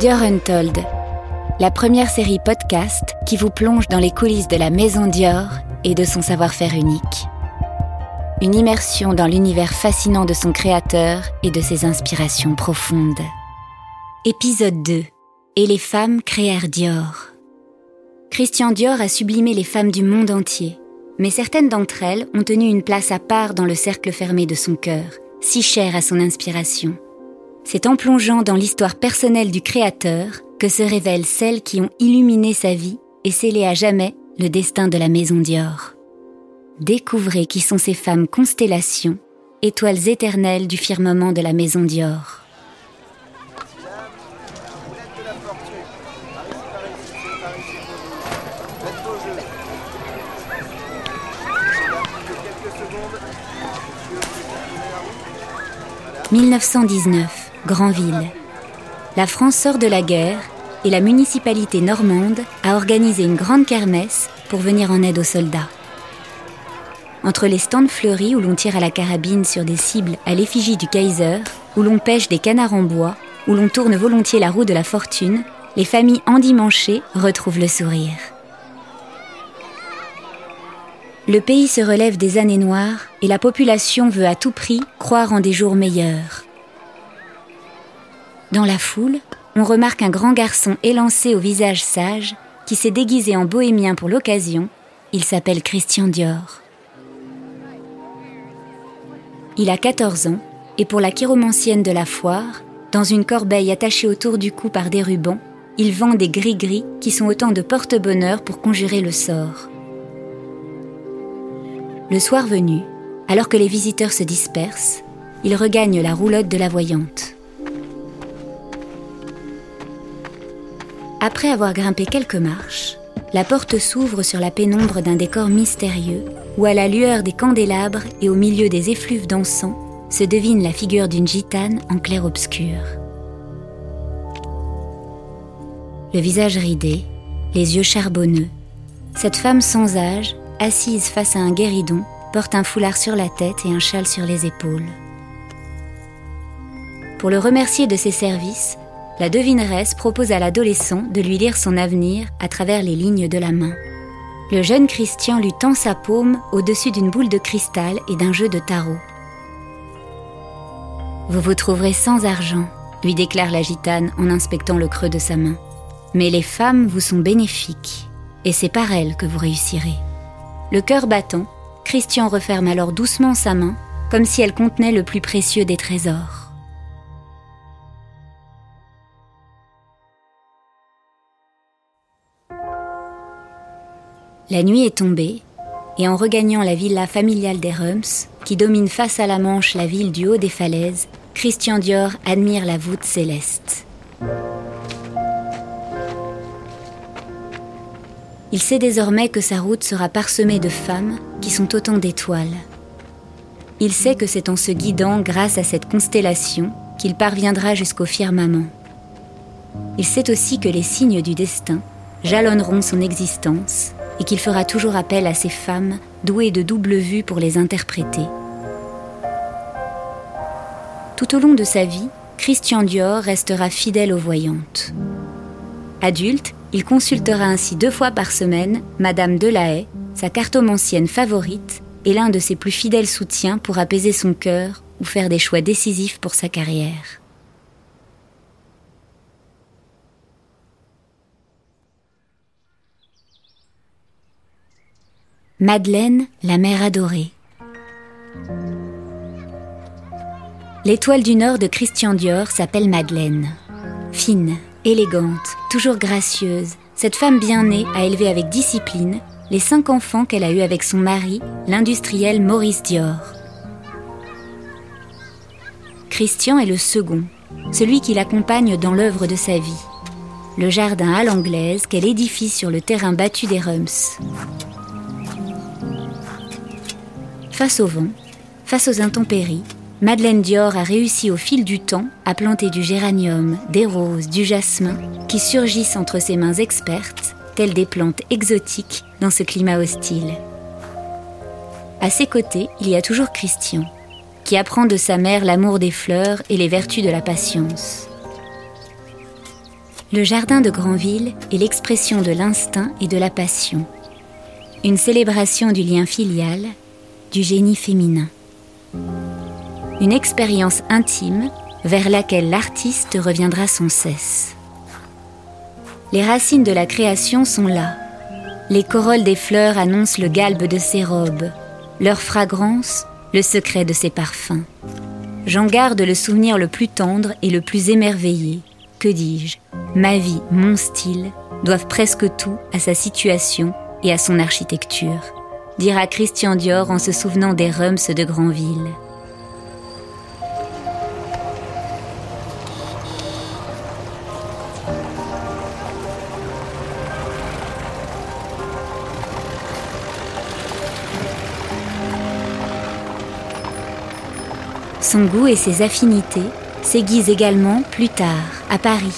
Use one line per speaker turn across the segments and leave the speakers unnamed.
Dior Untold, la première série podcast qui vous plonge dans les coulisses de la maison Dior et de son savoir-faire unique. Une immersion dans l'univers fascinant de son créateur et de ses inspirations profondes. Épisode 2. Et les femmes créèrent Dior. Christian Dior a sublimé les femmes du monde entier, mais certaines d'entre elles ont tenu une place à part dans le cercle fermé de son cœur, si cher à son inspiration. C'est en plongeant dans l'histoire personnelle du Créateur que se révèlent celles qui ont illuminé sa vie et scellé à jamais le destin de la maison Dior. Découvrez qui sont ces femmes constellations, étoiles éternelles du firmament de la maison Dior. « 1919. Grandville. La France sort de la guerre et la municipalité normande a organisé une grande kermesse pour venir en aide aux soldats. Entre les stands fleuris où l'on tire à la carabine sur des cibles à l'effigie du Kaiser, où l'on pêche des canards en bois, où l'on tourne volontiers la roue de la fortune, les familles endimanchées retrouvent le sourire. Le pays se relève des années noires et la population veut à tout prix croire en des jours meilleurs. Dans la foule, on remarque un grand garçon élancé au visage sage qui s'est déguisé en bohémien pour l'occasion. Il s'appelle Christian Dior. Il a 14 ans et pour la chiromancienne de la foire, dans une corbeille attachée autour du cou par des rubans, il vend des gris-gris qui sont autant de porte-bonheur pour conjurer le sort. Le soir venu, alors que les visiteurs se dispersent, il regagne la roulotte de la voyante. Après avoir grimpé quelques marches, la porte s'ouvre sur la pénombre d'un décor mystérieux où, à la lueur des candélabres et au milieu des effluves d'encens, se devine la figure d'une gitane en clair-obscur. Le visage ridé, les yeux charbonneux, cette femme sans âge, assise face à un guéridon, porte un foulard sur la tête et un châle sur les épaules. Pour le remercier de ses services, la devineresse propose à l'adolescent de lui lire son avenir à travers les lignes de la main. Le jeune Christian lui tend sa paume au-dessus d'une boule de cristal et d'un jeu de tarot. Vous vous trouverez sans argent, lui déclare la gitane en inspectant le creux de sa main. Mais les femmes vous sont bénéfiques, et c'est par elles que vous réussirez. Le cœur battant, Christian referme alors doucement sa main, comme si elle contenait le plus précieux des trésors. La nuit est tombée, et en regagnant la villa familiale des Rums, qui domine face à la Manche la ville du haut des falaises, Christian Dior admire la voûte céleste. Il sait désormais que sa route sera parsemée de femmes qui sont autant d'étoiles. Il sait que c'est en se guidant grâce à cette constellation qu'il parviendra jusqu'au firmament. Il sait aussi que les signes du destin jalonneront son existence et qu'il fera toujours appel à ces femmes douées de double vue pour les interpréter. Tout au long de sa vie, Christian Dior restera fidèle aux voyantes. Adulte, il consultera ainsi deux fois par semaine Madame Delahaye, sa cartomancienne favorite et l'un de ses plus fidèles soutiens pour apaiser son cœur ou faire des choix décisifs pour sa carrière. Madeleine, la mère adorée. L'étoile du Nord de Christian Dior s'appelle Madeleine. Fine, élégante, toujours gracieuse, cette femme bien née a élevé avec discipline les cinq enfants qu'elle a eus avec son mari, l'industriel Maurice Dior. Christian est le second, celui qui l'accompagne dans l'œuvre de sa vie, le jardin à l'anglaise qu'elle édifie sur le terrain battu des Rums. Face au vent, face aux intempéries, Madeleine Dior a réussi au fil du temps à planter du géranium, des roses, du jasmin, qui surgissent entre ses mains expertes, telles des plantes exotiques dans ce climat hostile. À ses côtés, il y a toujours Christian, qui apprend de sa mère l'amour des fleurs et les vertus de la patience. Le jardin de Granville est l'expression de l'instinct et de la passion. Une célébration du lien filial, du génie féminin. Une expérience intime vers laquelle l'artiste reviendra sans cesse. Les racines de la création sont là. Les corolles des fleurs annoncent le galbe de ses robes, leur fragrance, le secret de ses parfums. J'en garde le souvenir le plus tendre et le plus émerveillé. Que dis-je? Ma vie, mon style, doivent presque tout à sa situation et à son architecture, dira Christian Dior en se souvenant des Rums de Granville. Son goût et ses affinités s'aiguisent également plus tard, à Paris,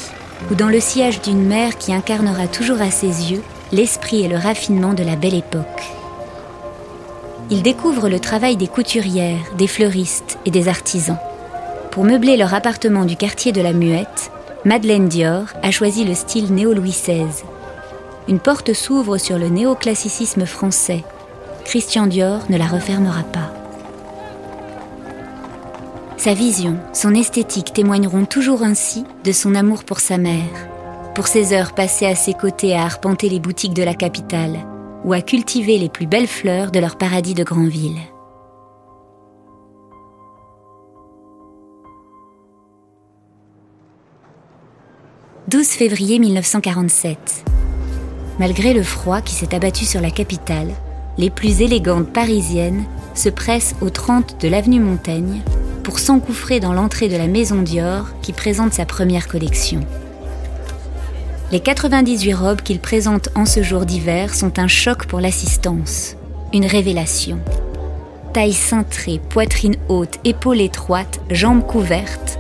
ou dans le sillage d'une mère qui incarnera toujours à ses yeux l'esprit et le raffinement de la belle époque. Il découvre le travail des couturières, des fleuristes et des artisans. Pour meubler leur appartement du quartier de la Muette, Madeleine Dior a choisi le style néo-Louis XVI. Une porte s'ouvre sur le néoclassicisme français. Christian Dior ne la refermera pas. Sa vision, son esthétique témoigneront toujours ainsi de son amour pour sa mère, pour ses heures passées à ses côtés à arpenter les boutiques de la capitale ou à cultiver les plus belles fleurs de leur paradis de Grandville. « 12 février 1947. Malgré le froid qui s'est abattu sur la capitale, les plus élégantes parisiennes se pressent au 30 de l'avenue Montaigne pour s'engouffrer dans l'entrée de la maison Dior qui présente sa première collection. Les 98 robes qu'il présente en ce jour d'hiver sont un choc pour l'assistance, une révélation. Taille cintrée, poitrine haute, épaules étroites, jambes couvertes.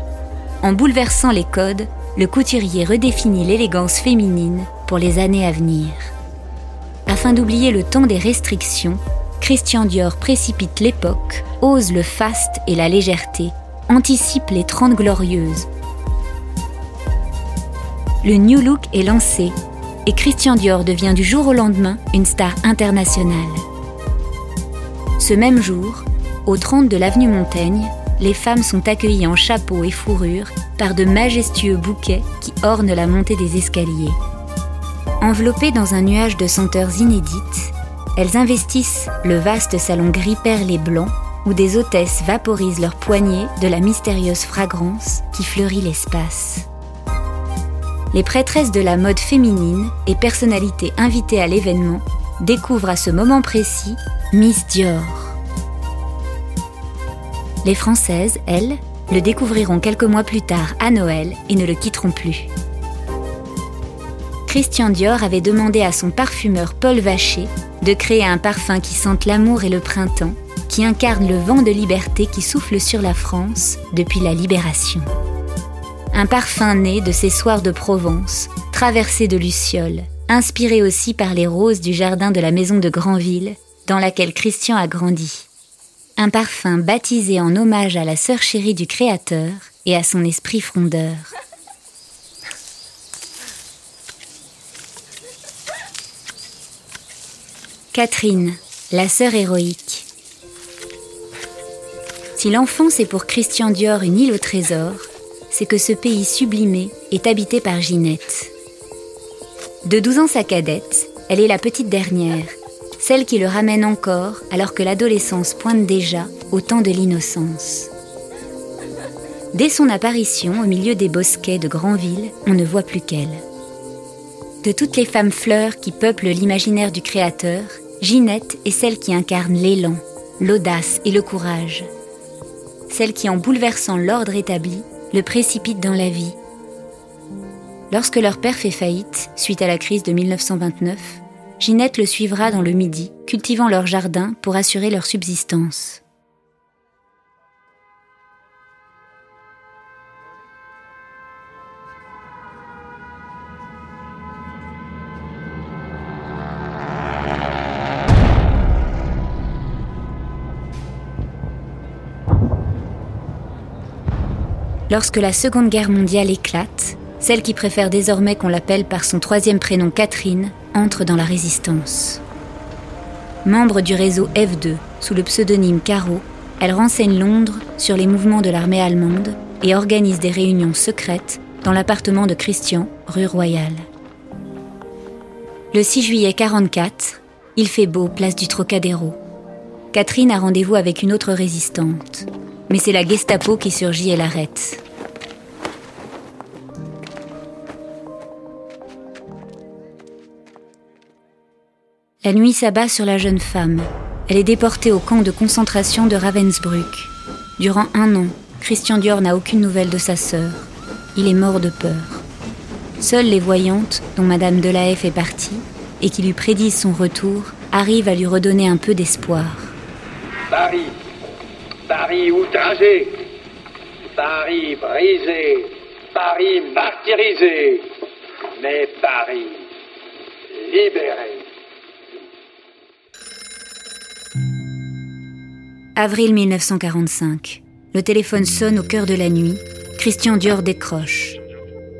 En bouleversant les codes, le couturier redéfinit l'élégance féminine pour les années à venir. Afin d'oublier le temps des restrictions, Christian Dior précipite l'époque, ose le faste et la légèreté, anticipe les Trente Glorieuses. Le New Look est lancé et Christian Dior devient du jour au lendemain une star internationale. Ce même jour, au 30 de l'avenue Montaigne, les femmes sont accueillies en chapeau et fourrure par de majestueux bouquets qui ornent la montée des escaliers. Enveloppées dans un nuage de senteurs inédites, elles investissent le vaste salon gris perlé blanc où des hôtesses vaporisent leurs poignets de la mystérieuse fragrance qui fleurit l'espace. Les prêtresses de la mode féminine et personnalités invitées à l'événement découvrent à ce moment précis Miss Dior. Les Françaises, elles, le découvriront quelques mois plus tard à Noël et ne le quitteront plus. Christian Dior avait demandé à son parfumeur Paul Vacher de créer un parfum qui sente l'amour et le printemps, qui incarne le vent de liberté qui souffle sur la France depuis la libération. Un parfum né de ces soirs de Provence, traversé de lucioles, inspiré aussi par les roses du jardin de la maison de Granville, dans laquelle Christian a grandi. Un parfum baptisé en hommage à la sœur chérie du Créateur et à son esprit frondeur. Catherine, la sœur héroïque. Si l'enfance est pour Christian Dior une île au trésor, c'est que ce pays sublimé est habité par Ginette. De 12 ans sa cadette, elle est la petite dernière, celle qui le ramène encore alors que l'adolescence pointe déjà au temps de l'innocence. Dès son apparition au milieu des bosquets de Granville, on ne voit plus qu'elle. De toutes les femmes fleurs qui peuplent l'imaginaire du Créateur, Ginette est celle qui incarne l'élan, l'audace et le courage. Celle qui, en bouleversant l'ordre établi, le précipite dans la vie. Lorsque leur père fait faillite, suite à la crise de 1929, Ginette le suivra dans le Midi, cultivant leur jardin pour assurer leur subsistance. Lorsque la Seconde Guerre mondiale éclate, celle qui préfère désormais qu'on l'appelle par son troisième prénom Catherine, entre dans la résistance. Membre du réseau F2 sous le pseudonyme Caro, elle renseigne Londres sur les mouvements de l'armée allemande et organise des réunions secrètes dans l'appartement de Christian, rue Royale. Le 6 juillet 44, il fait beau, place du Trocadéro. Catherine a rendez-vous avec une autre résistante, mais c'est la Gestapo qui surgit et l'arrête. La nuit s'abat sur la jeune femme. Elle est déportée au camp de concentration de Ravensbrück. Durant un an, Christian Dior n'a aucune nouvelle de sa sœur. Il est mort de peur. Seules les voyantes, dont Madame Delahaye fait partie, et qui lui prédisent son retour, arrivent à lui redonner un peu d'espoir.
Paris outragé, Paris brisé, Paris martyrisé, mais Paris libéré.
Avril 1945. Le téléphone sonne au cœur de la nuit. Christian Dior décroche.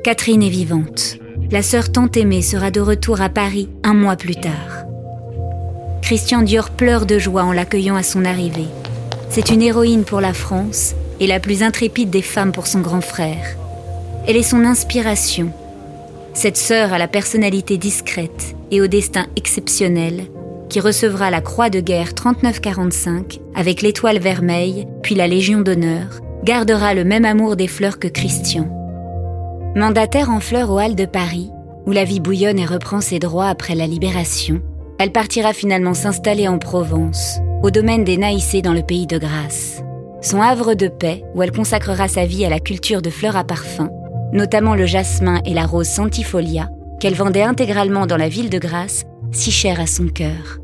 Catherine est vivante. La sœur tant aimée sera de retour à Paris un mois plus tard. Christian Dior pleure de joie en l'accueillant à son arrivée. C'est une héroïne pour la France et la plus intrépide des femmes pour son grand frère. Elle est son inspiration. Cette sœur a la personnalité discrète et au destin exceptionnel qui recevra la Croix de guerre 39-45 avec l'étoile vermeille, puis la Légion d'honneur, gardera le même amour des fleurs que Christian. Mandataire en fleurs au Halles de Paris, où la vie bouillonne et reprend ses droits après la libération, elle partira finalement s'installer en Provence, au domaine des Naïcées dans le pays de Grasse. Son havre de paix, où elle consacrera sa vie à la culture de fleurs à parfum, notamment le jasmin et la rose centifolia, qu'elle vendait intégralement dans la ville de Grasse, si chère à son cœur.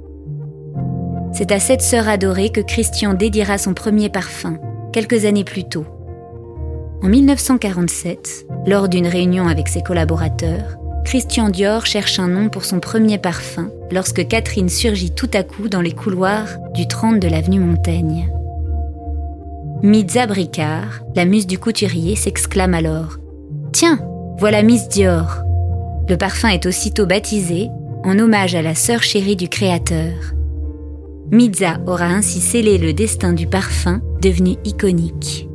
C'est à cette sœur adorée que Christian dédiera son premier parfum, quelques années plus tôt. En 1947, lors d'une réunion avec ses collaborateurs, Christian Dior cherche un nom pour son premier parfum lorsque Catherine surgit tout à coup dans les couloirs du 30 de l'avenue Montaigne. Mitza Bricard, la muse du couturier, s'exclame alors Tiens, voilà Miss Dior Le parfum est aussitôt baptisé en hommage à la sœur chérie du créateur. Mitza aura ainsi scellé le destin du parfum devenu iconique.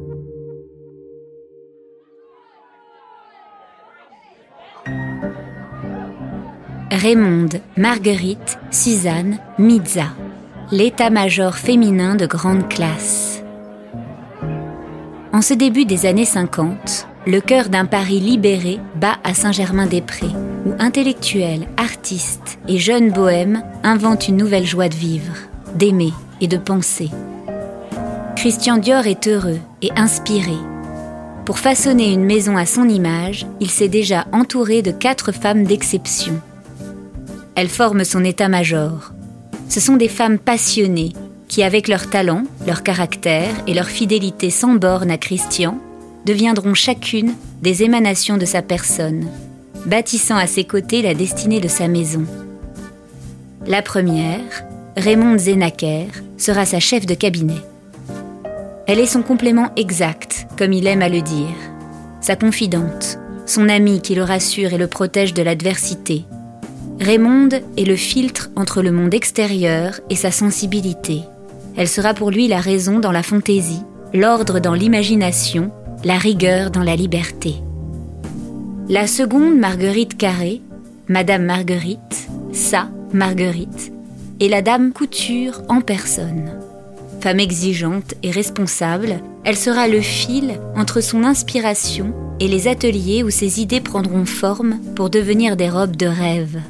Raymonde, Marguerite, Suzanne, Mitza, l'état-major féminin de grande classe. En ce début des années 50, le cœur d'un Paris libéré bat à Saint-Germain-des-Prés, où intellectuels, artistes et jeunes bohèmes inventent une nouvelle joie de vivre d'aimer et de penser. Christian Dior est heureux et inspiré. Pour façonner une maison à son image, il s'est déjà entouré de quatre femmes d'exception. Elles forment son état-major. Ce sont des femmes passionnées qui, avec leur talent, leur caractère et leur fidélité sans borne à Christian, deviendront chacune des émanations de sa personne, bâtissant à ses côtés la destinée de sa maison. La première, Raymond Zenaker sera sa chef de cabinet. Elle est son complément exact, comme il aime à le dire, sa confidente, son amie qui le rassure et le protège de l'adversité. Raymonde est le filtre entre le monde extérieur et sa sensibilité. Elle sera pour lui la raison dans la fantaisie, l'ordre dans l'imagination, la rigueur dans la liberté. La seconde, Marguerite Carré, Madame Marguerite, sa Marguerite, et la dame couture en personne. Femme exigeante et responsable, elle sera le fil entre son inspiration et les ateliers où ses idées prendront forme pour devenir des robes de rêve.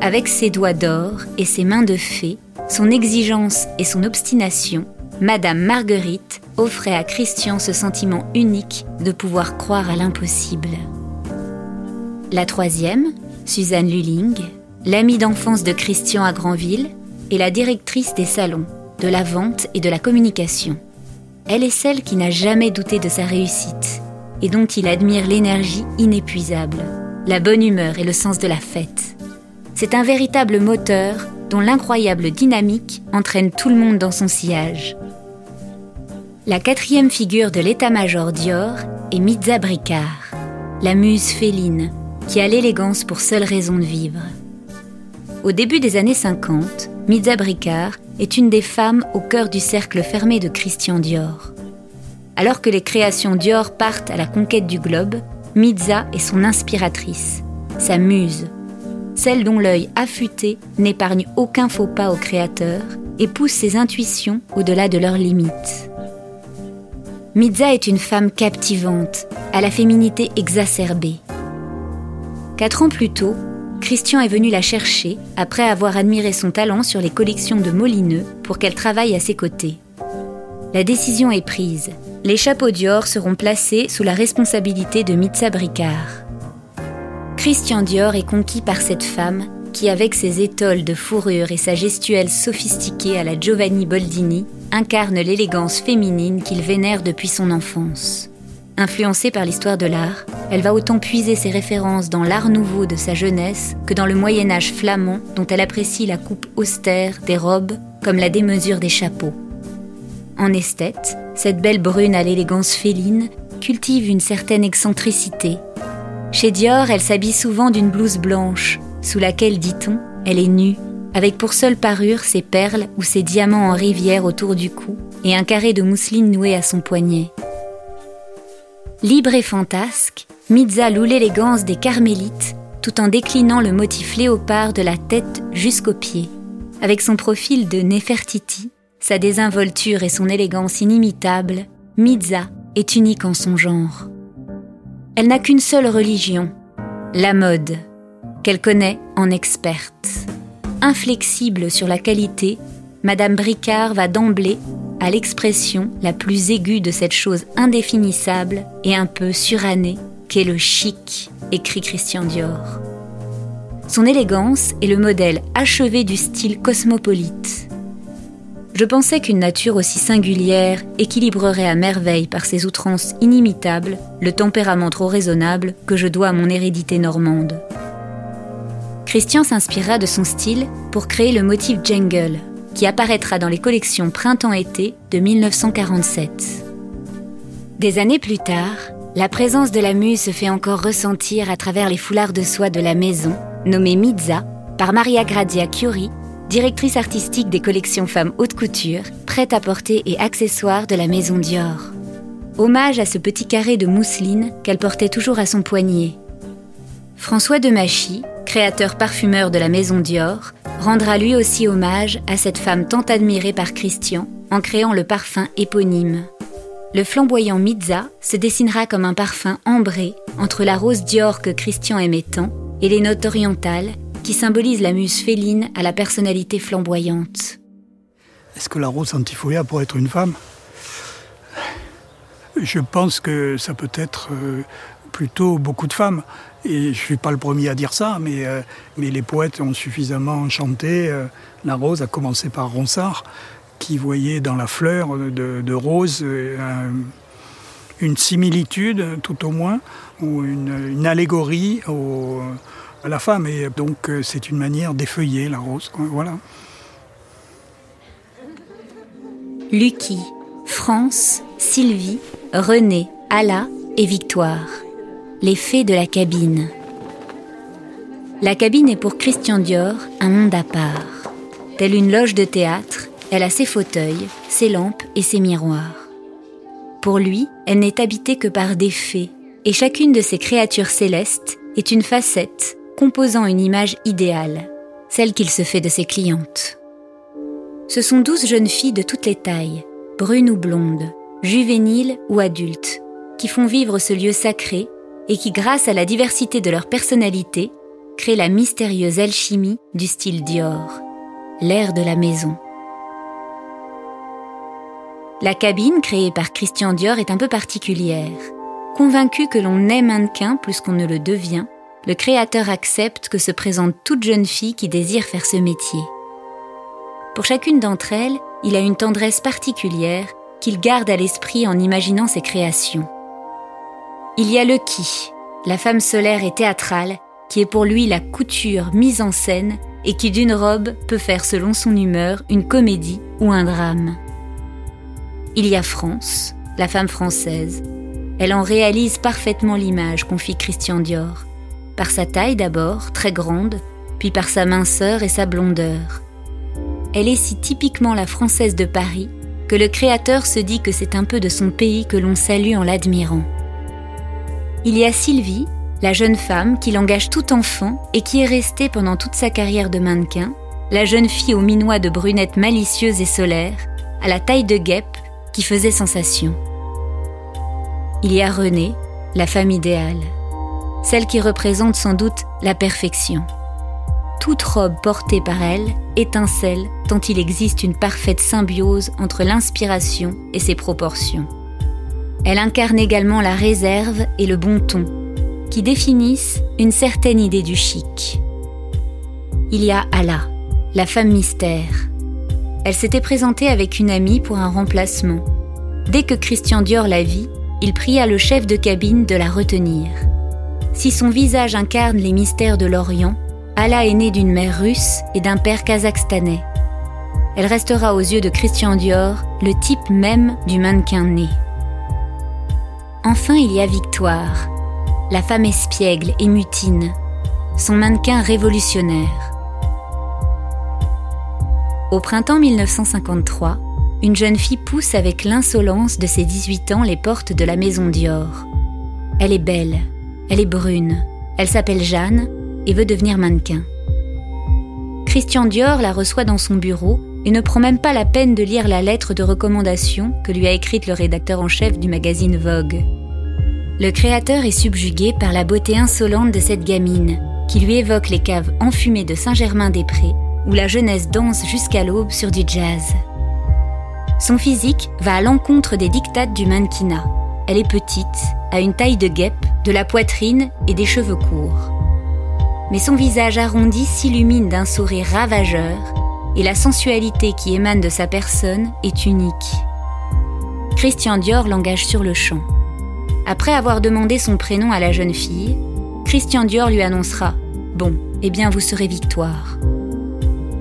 Avec ses doigts d'or et ses mains de fée, son exigence et son obstination, Madame Marguerite offrait à Christian ce sentiment unique de pouvoir croire à l'impossible. La troisième, Suzanne Lulling, l'amie d'enfance de Christian à Granville est la directrice des salons, de la vente et de la communication. Elle est celle qui n'a jamais douté de sa réussite et dont il admire l'énergie inépuisable, la bonne humeur et le sens de la fête. C'est un véritable moteur dont l'incroyable dynamique entraîne tout le monde dans son sillage. La quatrième figure de l'état-major Dior est Mitza Bricard. la muse féline, qui a l'élégance pour seule raison de vivre. Au début des années 50, Mitza Bricard est une des femmes au cœur du cercle fermé de Christian Dior. Alors que les créations Dior partent à la conquête du globe, Mitza est son inspiratrice, sa muse, celle dont l'œil affûté n'épargne aucun faux pas au créateur et pousse ses intuitions au-delà de leurs limites. Mitza est une femme captivante, à la féminité exacerbée. Quatre ans plus tôt, Christian est venu la chercher après avoir admiré son talent sur les collections de Molineux pour qu'elle travaille à ses côtés. La décision est prise. Les chapeaux Dior seront placés sous la responsabilité de Mitza Bricard. Christian Dior est conquis par cette femme qui, avec ses étoiles de fourrure et sa gestuelle sophistiquée à la Giovanni Boldini, incarne l'élégance féminine qu'il vénère depuis son enfance. Influencée par l'histoire de l'art, elle va autant puiser ses références dans l'art nouveau de sa jeunesse que dans le Moyen Âge flamand dont elle apprécie la coupe austère des robes comme la démesure des chapeaux. En esthète, cette belle brune à l'élégance féline cultive une certaine excentricité. Chez Dior, elle s'habille souvent d'une blouse blanche, sous laquelle, dit-on, elle est nue, avec pour seule parure ses perles ou ses diamants en rivière autour du cou et un carré de mousseline noué à son poignet. Libre et fantasque, Mitza loue l'élégance des carmélites tout en déclinant le motif léopard de la tête jusqu'aux pieds. Avec son profil de Nefertiti, sa désinvolture et son élégance inimitable, Mitza est unique en son genre. Elle n'a qu'une seule religion, la mode, qu'elle connaît en experte. Inflexible sur la qualité, Madame Bricard va d'emblée à l'expression la plus aiguë de cette chose indéfinissable et un peu surannée qu'est le chic, écrit Christian Dior. Son élégance est le modèle achevé du style cosmopolite. Je pensais qu'une nature aussi singulière équilibrerait à merveille par ses outrances inimitables le tempérament trop raisonnable que je dois à mon hérédité normande. Christian s'inspira de son style pour créer le motif Jungle, qui apparaîtra dans les collections Printemps-été de 1947. Des années plus tard, la présence de la muse se fait encore ressentir à travers les foulards de soie de la maison, nommée Mizza, par Maria Grazia Chiuri, directrice artistique des collections femmes haute couture, prête à porter et accessoires de la maison Dior. Hommage à ce petit carré de mousseline qu'elle portait toujours à son poignet. François de Machy, créateur parfumeur de la maison Dior, rendra lui aussi hommage à cette femme tant admirée par Christian en créant le parfum éponyme. Le flamboyant Mizza se dessinera comme un parfum ambré entre la rose Dior que Christian aimait tant et les notes orientales qui symbolise la muse féline à la personnalité flamboyante.
Est-ce que la rose antifolia pourrait être une femme? Je pense que ça peut être euh, plutôt beaucoup de femmes. Et je ne suis pas le premier à dire ça, mais, euh, mais les poètes ont suffisamment chanté euh, la rose, à commencer par Ronsard, qui voyait dans la fleur de, rose une similitude, tout au moins, ou une, une allégorie au la femme. Et donc euh, c'est une manière d'effeuiller la rose.
Lucky, France, Sylvie, René, Ala et Victoire. Les fées de la cabine. La cabine est pour Christian Dior un monde à part. Telle une loge de théâtre, elle a ses fauteuils, ses lampes et ses miroirs. Pour lui, elle n'est habitée que par des fées, et chacune de ces créatures célestes est une facette composant une image idéale, celle qu'il se fait de ses clientes. Ce sont douze jeunes filles de toutes les tailles, brunes ou blondes, juvéniles ou adultes, qui font vivre ce lieu sacré et qui, grâce à la diversité de leur personnalité, créent la mystérieuse alchimie du style Dior, l'air de la maison. La cabine créée par Christian Dior est un peu particulière. Convaincu que l'on est mannequin plus qu'on ne le devient, le créateur accepte que se présente toute jeune fille qui désire faire ce métier. Pour chacune d'entre elles, il a une tendresse particulière qu'il garde à l'esprit en imaginant ses créations. Il y a le qui, la femme solaire et théâtrale, qui est pour lui la couture mise en scène et qui d'une robe peut faire selon son humeur une comédie ou un drame. Il y a France, la femme française, elle en réalise parfaitement l'image qu'on fit Christian Dior. Par sa taille d'abord, très grande, puis par sa minceur et sa blondeur. Elle est si typiquement la française de Paris que le créateur se dit que c'est un peu de son pays que l'on salue en l'admirant. Il y a Sylvie, la jeune femme qui l'engage tout enfant et qui est restée pendant toute sa carrière de mannequin, la jeune fille au minois de brunettes malicieuses et solaires, à la taille de guêpe, qui faisait sensation. Il y a Renée, la femme idéale, celle qui représente sans doute la perfection. Toute robe portée par elle étincelle tant il existe une parfaite symbiose entre l'inspiration et ses proportions. Elle incarne également la réserve et le bon ton, qui définissent une certaine idée du chic. Il y a Allah, la femme mystère. Elle s'était présentée avec une amie pour un remplacement. Dès que Christian Dior la vit, il pria le chef de cabine de la retenir. Si son visage incarne les mystères de l'Orient, Allah est née d'une mère russe et d'un père kazakhstanais. Elle restera aux yeux de Christian Dior le type même du mannequin né. Enfin, il y a Victoire, la femme espiègle et mutine, son mannequin révolutionnaire. Au printemps 1953, une jeune fille pousse avec l'insolence de ses 18 ans les portes de la maison Dior. Elle est belle, elle est brune, elle s'appelle Jeanne et veut devenir mannequin. Christian Dior la reçoit dans son bureau et ne prend même pas la peine de lire la lettre de recommandation que lui a écrite le rédacteur en chef du magazine Vogue. Le créateur est subjugué par la beauté insolente de cette gamine, qui lui évoque les caves enfumées de Saint-Germain-des-Prés, où la jeunesse danse jusqu'à l'aube sur du jazz. Son physique va à l'encontre des dictates du mannequinat. Elle est petite, a une taille de guêpe, de la poitrine et des cheveux courts. Mais son visage arrondi s'illumine d'un sourire ravageur et la sensualité qui émane de sa personne est unique. Christian Dior l'engage sur le champ. Après avoir demandé son prénom à la jeune fille, Christian Dior lui annoncera Bon, eh bien vous serez Victoire.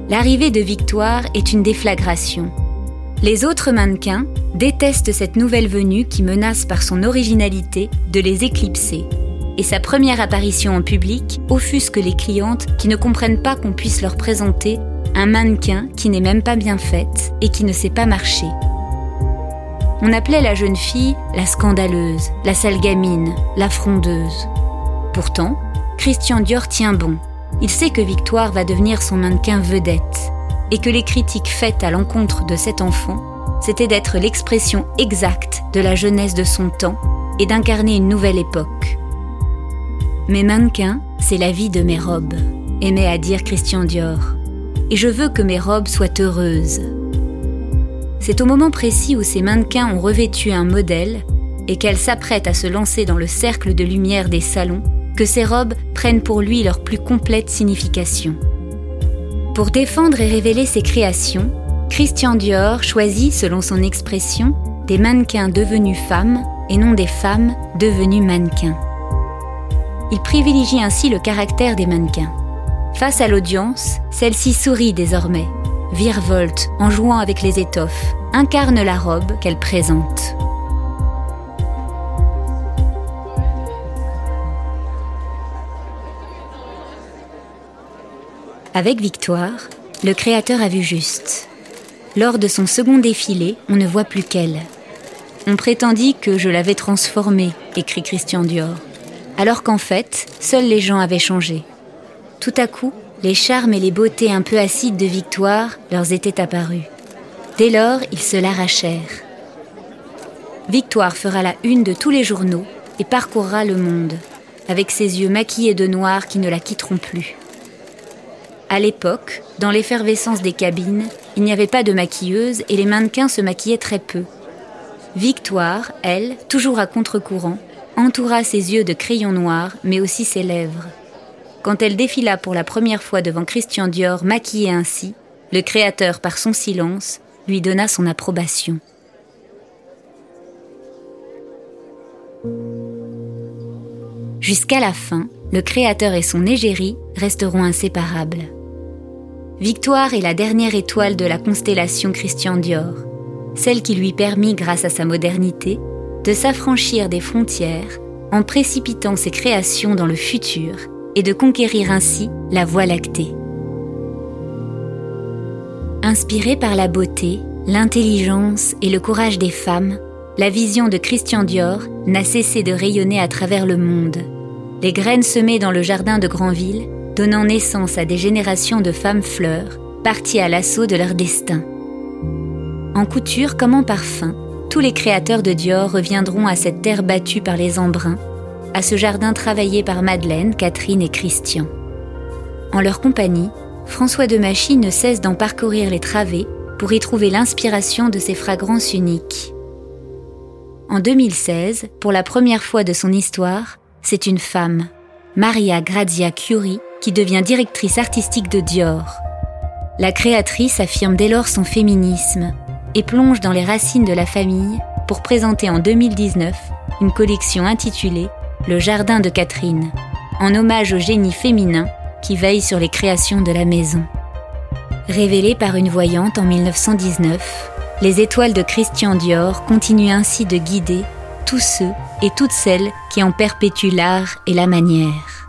L'arrivée de Victoire est une déflagration. Les autres mannequins détestent cette nouvelle venue qui menace par son originalité de les éclipser. Et sa première apparition en public offusque les clientes qui ne comprennent pas qu'on puisse leur présenter un mannequin qui n'est même pas bien faite et qui ne sait pas marcher. On appelait la jeune fille la scandaleuse, la sale gamine, la frondeuse. Pourtant, Christian Dior tient bon. Il sait que Victoire va devenir son mannequin vedette et que les critiques faites à l'encontre de cet enfant, c'était d'être l'expression exacte de la jeunesse de son temps et d'incarner une nouvelle époque. Mes mannequins, c'est la vie de mes robes, aimait à dire Christian Dior. Et je veux que mes robes soient heureuses, c'est au moment précis où ces mannequins ont revêtu un modèle et qu'elle s'apprête à se lancer dans le cercle de lumière des salons que ces robes prennent pour lui leur plus complète signification. Pour défendre et révéler ses créations, Christian Dior choisit, selon son expression, des mannequins devenus femmes et non des femmes devenues mannequins. Il privilégie ainsi le caractère des mannequins. Face à l'audience, celle-ci sourit désormais, virevolte en jouant avec les étoffes, incarne la robe qu'elle présente. Avec Victoire, le créateur a vu juste. Lors de son second défilé, on ne voit plus qu'elle. On prétendit que je l'avais transformée, écrit Christian Dior, alors qu'en fait, seuls les gens avaient changé. Tout à coup, les charmes et les beautés un peu acides de Victoire leur étaient apparus. Dès lors, ils se l'arrachèrent. Victoire fera la une de tous les journaux et parcourra le monde, avec ses yeux maquillés de noir qui ne la quitteront plus. À l'époque, dans l'effervescence des cabines, il n'y avait pas de maquilleuse et les mannequins se maquillaient très peu. Victoire, elle, toujours à contre-courant, entoura ses yeux de crayons noirs, mais aussi ses lèvres. Quand elle défila pour la première fois devant Christian Dior maquillée ainsi, le créateur, par son silence, lui donna son approbation. Jusqu'à la fin, le créateur et son égérie resteront inséparables. Victoire est la dernière étoile de la constellation Christian Dior, celle qui lui permit, grâce à sa modernité, de s'affranchir des frontières en précipitant ses créations dans le futur et de conquérir ainsi la Voie lactée. Inspirée par la beauté, l'intelligence et le courage des femmes, la vision de Christian Dior n'a cessé de rayonner à travers le monde. Les graines semées dans le jardin de Granville, donnant naissance à des générations de femmes fleurs, parties à l'assaut de leur destin. En couture comme en parfum, tous les créateurs de Dior reviendront à cette terre battue par les embruns, à ce jardin travaillé par Madeleine, Catherine et Christian. En leur compagnie, François de Machy ne cesse d'en parcourir les travées pour y trouver l'inspiration de ses fragrances uniques. En 2016, pour la première fois de son histoire, c'est une femme, Maria Grazia Curie, qui devient directrice artistique de Dior. La créatrice affirme dès lors son féminisme et plonge dans les racines de la famille pour présenter en 2019 une collection intitulée Le Jardin de Catherine, en hommage au génie féminin qui veille sur les créations de la maison. Révélée par une voyante en 1919, les étoiles de Christian Dior continuent ainsi de guider tous ceux et toutes celles qui en perpétuent l'art et la manière.